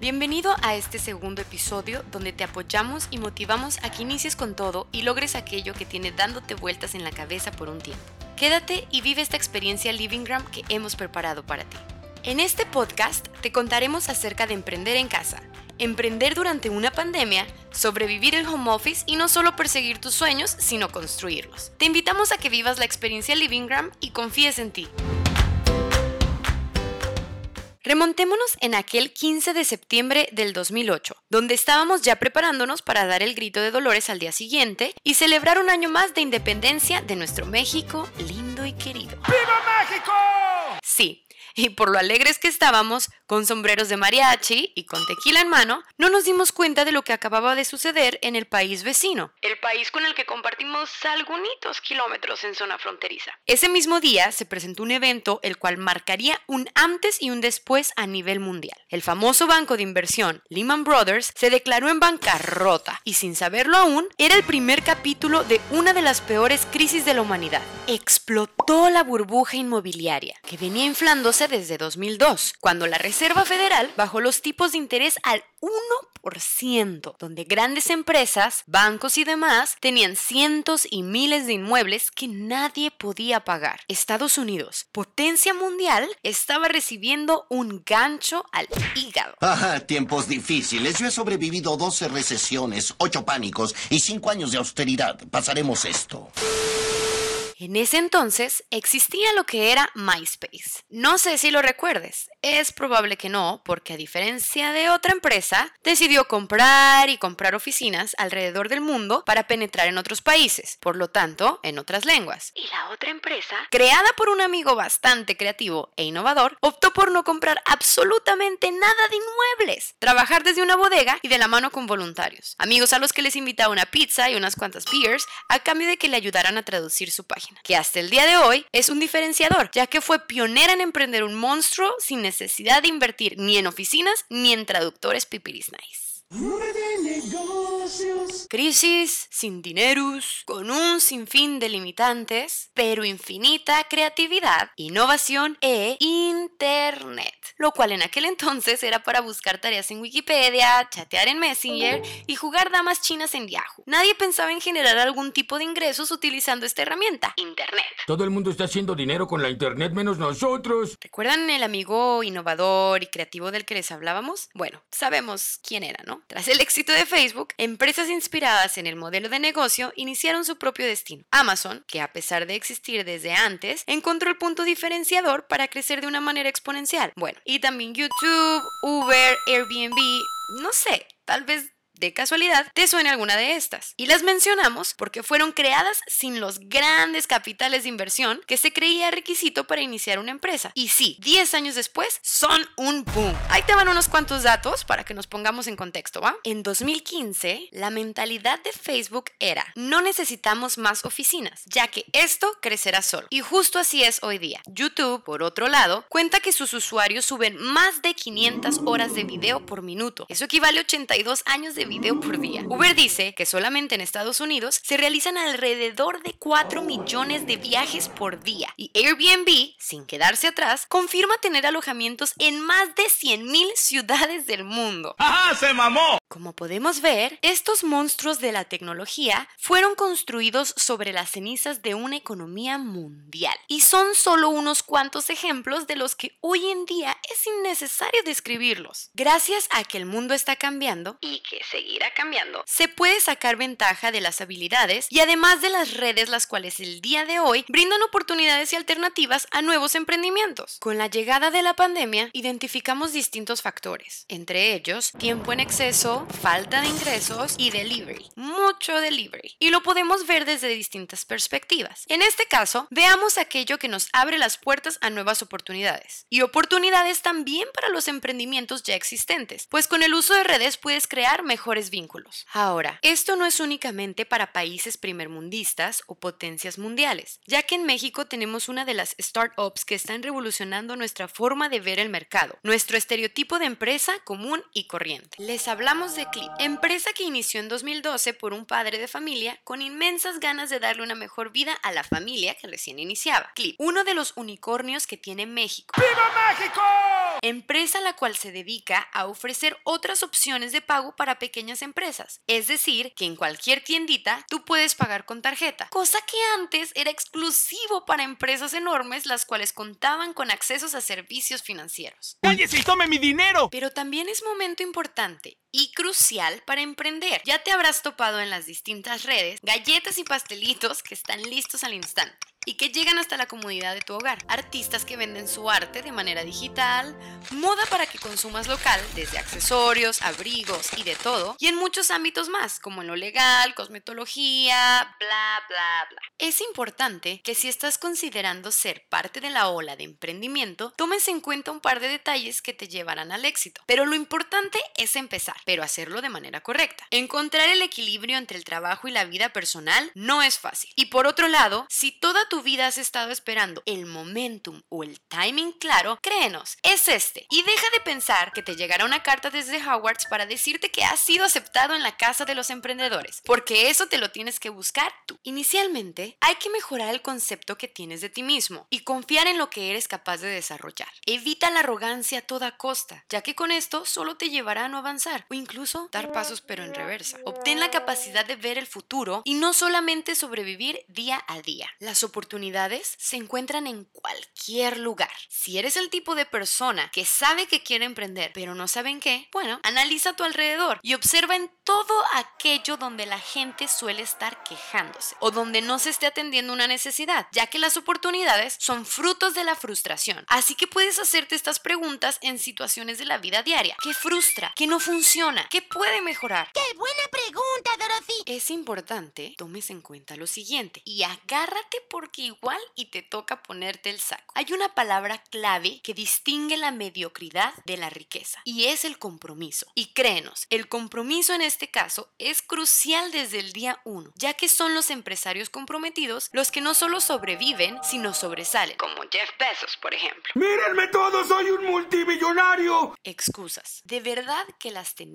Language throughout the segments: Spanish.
Bienvenido a este segundo episodio donde te apoyamos y motivamos a que inicies con todo y logres aquello que tiene dándote vueltas en la cabeza por un tiempo. Quédate y vive esta experiencia Livinggram que hemos preparado para ti. En este podcast te contaremos acerca de emprender en casa, emprender durante una pandemia, sobrevivir el home office y no solo perseguir tus sueños, sino construirlos. Te invitamos a que vivas la experiencia Livinggram y confíes en ti. Remontémonos en aquel 15 de septiembre del 2008, donde estábamos ya preparándonos para dar el grito de Dolores al día siguiente y celebrar un año más de independencia de nuestro México lindo y querido. ¡Viva México! Sí, y por lo alegres que estábamos, con sombreros de mariachi y con tequila en mano, no nos dimos cuenta de lo que acababa de suceder en el país vecino, el país con el que compartimos algunos kilómetros en zona fronteriza. Ese mismo día se presentó un evento el cual marcaría un antes y un después a nivel mundial. El famoso banco de inversión Lehman Brothers se declaró en bancarrota y sin saberlo aún, era el primer capítulo de una de las peores crisis de la humanidad. Explotó la burbuja inmobiliaria, que venía inflándose desde 2002, cuando la Reserva Federal bajó los tipos de interés al 1%, donde grandes empresas, bancos y demás tenían cientos y miles de inmuebles que nadie podía pagar. Estados Unidos, potencia mundial, estaba recibiendo un gancho al hígado. Ajá, tiempos difíciles. Yo he sobrevivido 12 recesiones, 8 pánicos y 5 años de austeridad. Pasaremos esto. En ese entonces existía lo que era MySpace. No sé si lo recuerdes, es probable que no, porque a diferencia de otra empresa, decidió comprar y comprar oficinas alrededor del mundo para penetrar en otros países, por lo tanto, en otras lenguas. Y la otra empresa, creada por un amigo bastante creativo e innovador, optó por no comprar absolutamente nada de inmuebles, trabajar desde una bodega y de la mano con voluntarios, amigos a los que les invitaba una pizza y unas cuantas beers a cambio de que le ayudaran a traducir su página que hasta el día de hoy es un diferenciador, ya que fue pionera en emprender un monstruo sin necesidad de invertir ni en oficinas ni en traductores pipiris nice. Crisis, sin dineros, con un sinfín de limitantes, pero infinita creatividad, innovación e internet. Lo cual en aquel entonces era para buscar tareas en Wikipedia, chatear en Messenger y jugar damas chinas en Yahoo. Nadie pensaba en generar algún tipo de ingresos utilizando esta herramienta, internet. Todo el mundo está haciendo dinero con la internet menos nosotros. ¿Recuerdan el amigo innovador y creativo del que les hablábamos? Bueno, sabemos quién era, ¿no? Tras el éxito de Facebook, empresas inspiradas en el modelo de negocio iniciaron su propio destino. Amazon, que a pesar de existir desde antes, encontró el punto diferenciador para crecer de una manera exponencial. Bueno, y también YouTube, Uber, Airbnb, no sé, tal vez de casualidad te suene alguna de estas. Y las mencionamos porque fueron creadas sin los grandes capitales de inversión que se creía requisito para iniciar una empresa. Y sí, 10 años después son un boom. Ahí te van unos cuantos datos para que nos pongamos en contexto, ¿va? En 2015, la mentalidad de Facebook era, no necesitamos más oficinas, ya que esto crecerá solo. Y justo así es hoy día. YouTube, por otro lado, cuenta que sus usuarios suben más de 500 horas de video por minuto. Eso equivale a 82 años de video por día. Uber dice que solamente en Estados Unidos se realizan alrededor de 4 millones de viajes por día. Y Airbnb, sin quedarse atrás, confirma tener alojamientos en más de 100.000 ciudades del mundo. ¡Ajá! ¡Se mamó! Como podemos ver, estos monstruos de la tecnología fueron construidos sobre las cenizas de una economía mundial. Y son solo unos cuantos ejemplos de los que hoy en día es innecesario describirlos. Gracias a que el mundo está cambiando y que seguirá cambiando, se puede sacar ventaja de las habilidades y además de las redes las cuales el día de hoy brindan oportunidades y alternativas a nuevos emprendimientos. Con la llegada de la pandemia, identificamos distintos factores, entre ellos tiempo en exceso, falta de ingresos y delivery, mucho delivery. Y lo podemos ver desde distintas perspectivas. En este caso, veamos aquello que nos abre las puertas a nuevas oportunidades. Y oportunidades también para los emprendimientos ya existentes, pues con el uso de redes puedes crear mejores vínculos. Ahora, esto no es únicamente para países primermundistas o potencias mundiales, ya que en México tenemos una de las startups que están revolucionando nuestra forma de ver el mercado, nuestro estereotipo de empresa común y corriente. Les hablamos de Clip, empresa que inició en 2012 por un padre de familia con inmensas ganas de darle una mejor vida a la familia que recién iniciaba. Clip, uno de los unicornios que tiene México. ¡Viva México! Empresa la cual se dedica a ofrecer otras opciones de pago para pequeñas empresas. Es decir, que en cualquier tiendita tú puedes pagar con tarjeta, cosa que antes era exclusivo para empresas enormes las cuales contaban con accesos a servicios financieros. ¡Cállese y tome mi dinero! Pero también es momento importante y crucial para emprender. Ya te habrás topado en las distintas redes galletas y pastelitos que están listos al instante y que llegan hasta la comodidad de tu hogar. Artistas que venden su arte de manera digital, moda para que consumas local, desde accesorios, abrigos y de todo, y en muchos ámbitos más, como en lo legal, cosmetología, bla, bla, bla. Es importante que si estás considerando ser parte de la ola de emprendimiento, tomes en cuenta un par de detalles que te llevarán al éxito. Pero lo importante es empezar, pero hacerlo de manera correcta. Encontrar el equilibrio entre el trabajo y la vida personal no es fácil. Y por otro lado, si toda tu vida has estado esperando el momentum o el timing claro, créenos, es este. Y deja de pensar que te llegará una carta desde Hogwarts para decirte que has sido aceptado en la casa de los emprendedores, porque eso te lo tienes que buscar tú. Inicialmente, hay que mejorar el concepto que tienes de ti mismo y confiar en lo que eres capaz de desarrollar. Evita la arrogancia a toda costa, ya que con esto solo te llevará a no avanzar o incluso dar pasos pero en reversa. Obtén la capacidad de ver el futuro y no solamente sobrevivir día a día. Las oportunidades se encuentran en cualquier lugar. Si eres el tipo de persona que sabe que quiere emprender, pero no sabe en qué, bueno, analiza a tu alrededor y observa en todo aquello donde la gente suele estar quejándose o donde no se esté atendiendo una necesidad, ya que las oportunidades son frutos de la frustración. Así que puedes hacerte estas preguntas en situaciones de la vida diaria. ¿Qué frustra? ¿Qué no funciona? ¿Qué puede mejorar? ¡Qué buena pregunta, Dorothy! Es importante tomes en cuenta lo siguiente y agárrate porque igual y te toca ponerte el saco. Hay una palabra clave que distingue la mediocridad de la riqueza y es el compromiso. Y créenos, el compromiso en este caso es crucial desde el día uno, ya que son los empresarios comprometidos los que no solo sobreviven, sino sobresalen, como Jeff Bezos, por ejemplo. ¡Mírenme todo! ¡Soy un multimillonario! Excusas, de verdad que las tenemos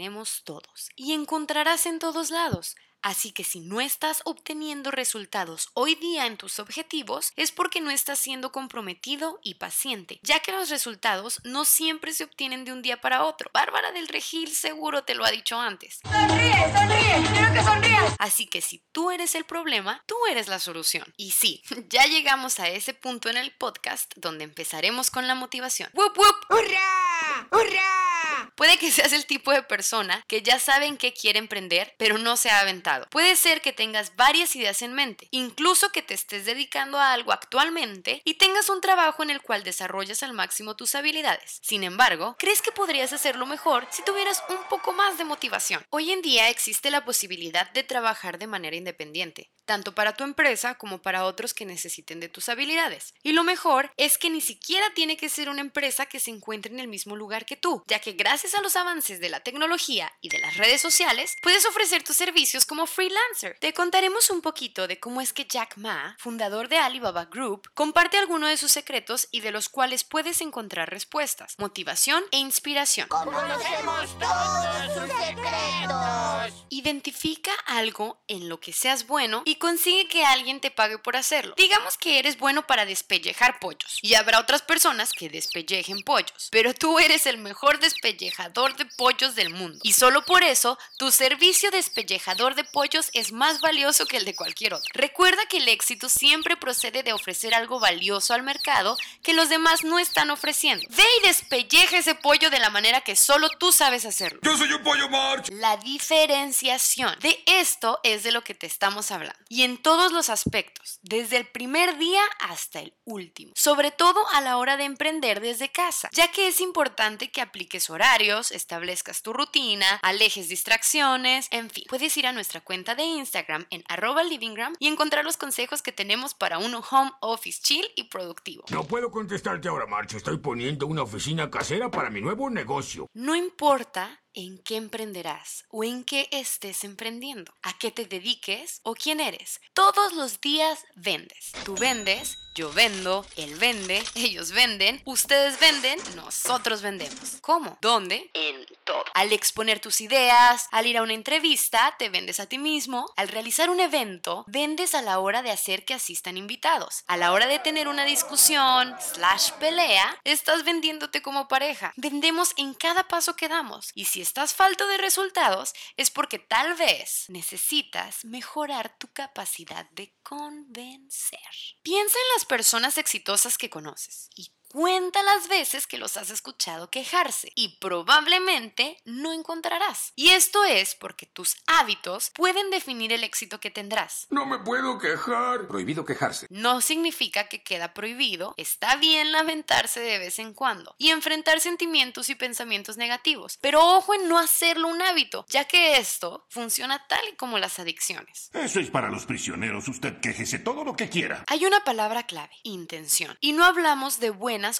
todos y encontrarás en todos lados. Así que si no estás obteniendo resultados hoy día en tus objetivos, es porque no estás siendo comprometido y paciente, ya que los resultados no siempre se obtienen de un día para otro. Bárbara del Regil seguro te lo ha dicho antes. ¡Sonríe, sonríe! ¡Quiero que sonrías! Así que si tú eres el problema, tú eres la solución. Y sí, ya llegamos a ese punto en el podcast donde empezaremos con la motivación. ¡Wup, wup! ¡Hurra! ¡Hurra! Puede que seas el tipo de persona que ya sabe en qué quiere emprender, pero no se ha aventado. Puede ser que tengas varias ideas en mente, incluso que te estés dedicando a algo actualmente y tengas un trabajo en el cual desarrollas al máximo tus habilidades. Sin embargo, crees que podrías hacerlo mejor si tuvieras un poco más de motivación. Hoy en día existe la posibilidad de trabajar de manera independiente tanto para tu empresa como para otros que necesiten de tus habilidades. Y lo mejor es que ni siquiera tiene que ser una empresa que se encuentre en el mismo lugar que tú, ya que gracias a los avances de la tecnología y de las redes sociales, puedes ofrecer tus servicios como freelancer. Te contaremos un poquito de cómo es que Jack Ma, fundador de Alibaba Group, comparte algunos de sus secretos y de los cuales puedes encontrar respuestas, motivación e inspiración. ¡Conocemos todos sus secretos! Identifica algo en lo que seas bueno y consigue que alguien te pague por hacerlo. Digamos que eres bueno para despellejar pollos y habrá otras personas que despellejen pollos, pero tú eres el mejor despellejador de pollos del mundo y solo por eso tu servicio despellejador de pollos es más valioso que el de cualquier otro. Recuerda que el éxito siempre procede de ofrecer algo valioso al mercado que los demás no están ofreciendo. Ve y despelleja ese pollo de la manera que solo tú sabes hacerlo. ¡Yo soy un pollo March! La diferenciación. De esto es de lo que te estamos hablando. Y en todos los aspectos, desde el primer día hasta el último. Sobre todo a la hora de emprender desde casa, ya que es importante que apliques horarios, establezcas tu rutina, alejes distracciones, en fin. Puedes ir a nuestra cuenta de Instagram en arroba livingram y encontrar los consejos que tenemos para un home office chill y productivo. No puedo contestarte ahora, March. Estoy poniendo una oficina casera para mi nuevo negocio. No importa en qué emprenderás o en qué estés emprendiendo, a qué te dediques o quién eres. Todos los días vendes. Tú vendes, yo vendo, él vende, ellos venden, ustedes venden, nosotros vendemos. ¿Cómo? ¿Dónde? En todo. Al exponer tus ideas, al ir a una entrevista, te vendes a ti mismo. Al realizar un evento, vendes a la hora de hacer que asistan invitados. A la hora de tener una discusión, slash pelea, estás vendiéndote como pareja. Vendemos en cada paso que damos. Y si estás falto de resultados, es porque tal vez necesitas mejorar tu capacidad de convencer. Piensa en las personas exitosas que conoces y Cuenta las veces que los has escuchado quejarse y probablemente no encontrarás. Y esto es porque tus hábitos pueden definir el éxito que tendrás. No me puedo quejar. Prohibido quejarse. No significa que queda prohibido, está bien lamentarse de vez en cuando y enfrentar sentimientos y pensamientos negativos, pero ojo en no hacerlo un hábito, ya que esto funciona tal y como las adicciones. Eso es para los prisioneros. Usted quéjese todo lo que quiera. Hay una palabra clave, intención, y no hablamos de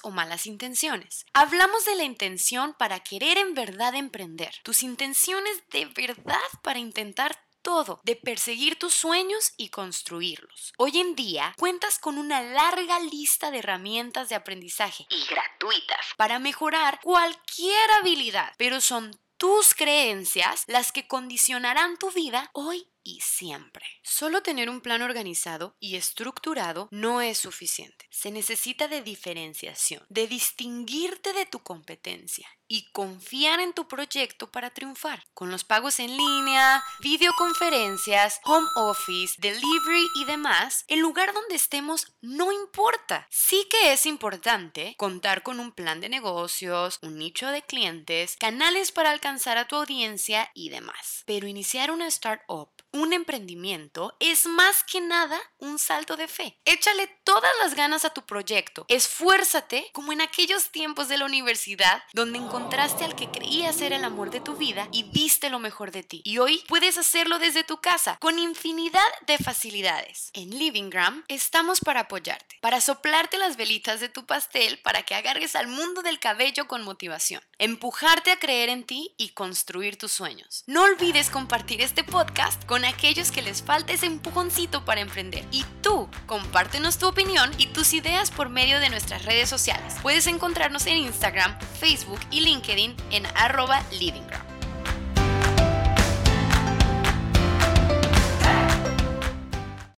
o malas intenciones. Hablamos de la intención para querer en verdad emprender, tus intenciones de verdad para intentar todo, de perseguir tus sueños y construirlos. Hoy en día cuentas con una larga lista de herramientas de aprendizaje y gratuitas para mejorar cualquier habilidad, pero son tus creencias las que condicionarán tu vida hoy y siempre. Solo tener un plan organizado y estructurado no es suficiente. Se necesita de diferenciación, de distinguirte de tu competencia y confiar en tu proyecto para triunfar. Con los pagos en línea, videoconferencias, home office, delivery y demás, el lugar donde estemos no importa. Sí que es importante contar con un plan de negocios, un nicho de clientes, canales para alcanzar a tu audiencia y demás. Pero iniciar una startup un emprendimiento es más que nada un salto de fe. Échale todas las ganas a tu proyecto. Esfuérzate como en aquellos tiempos de la universidad donde encontraste al que creía ser el amor de tu vida y viste lo mejor de ti. Y hoy puedes hacerlo desde tu casa con infinidad de facilidades. En Livinggram estamos para apoyarte, para soplarte las velitas de tu pastel para que agarres al mundo del cabello con motivación, empujarte a creer en ti y construir tus sueños. No olvides compartir este podcast con aquellos que les falta ese empujoncito para emprender. Y tú, compártenos tu opinión y tus ideas por medio de nuestras redes sociales. Puedes encontrarnos en Instagram, Facebook y LinkedIn en arroba.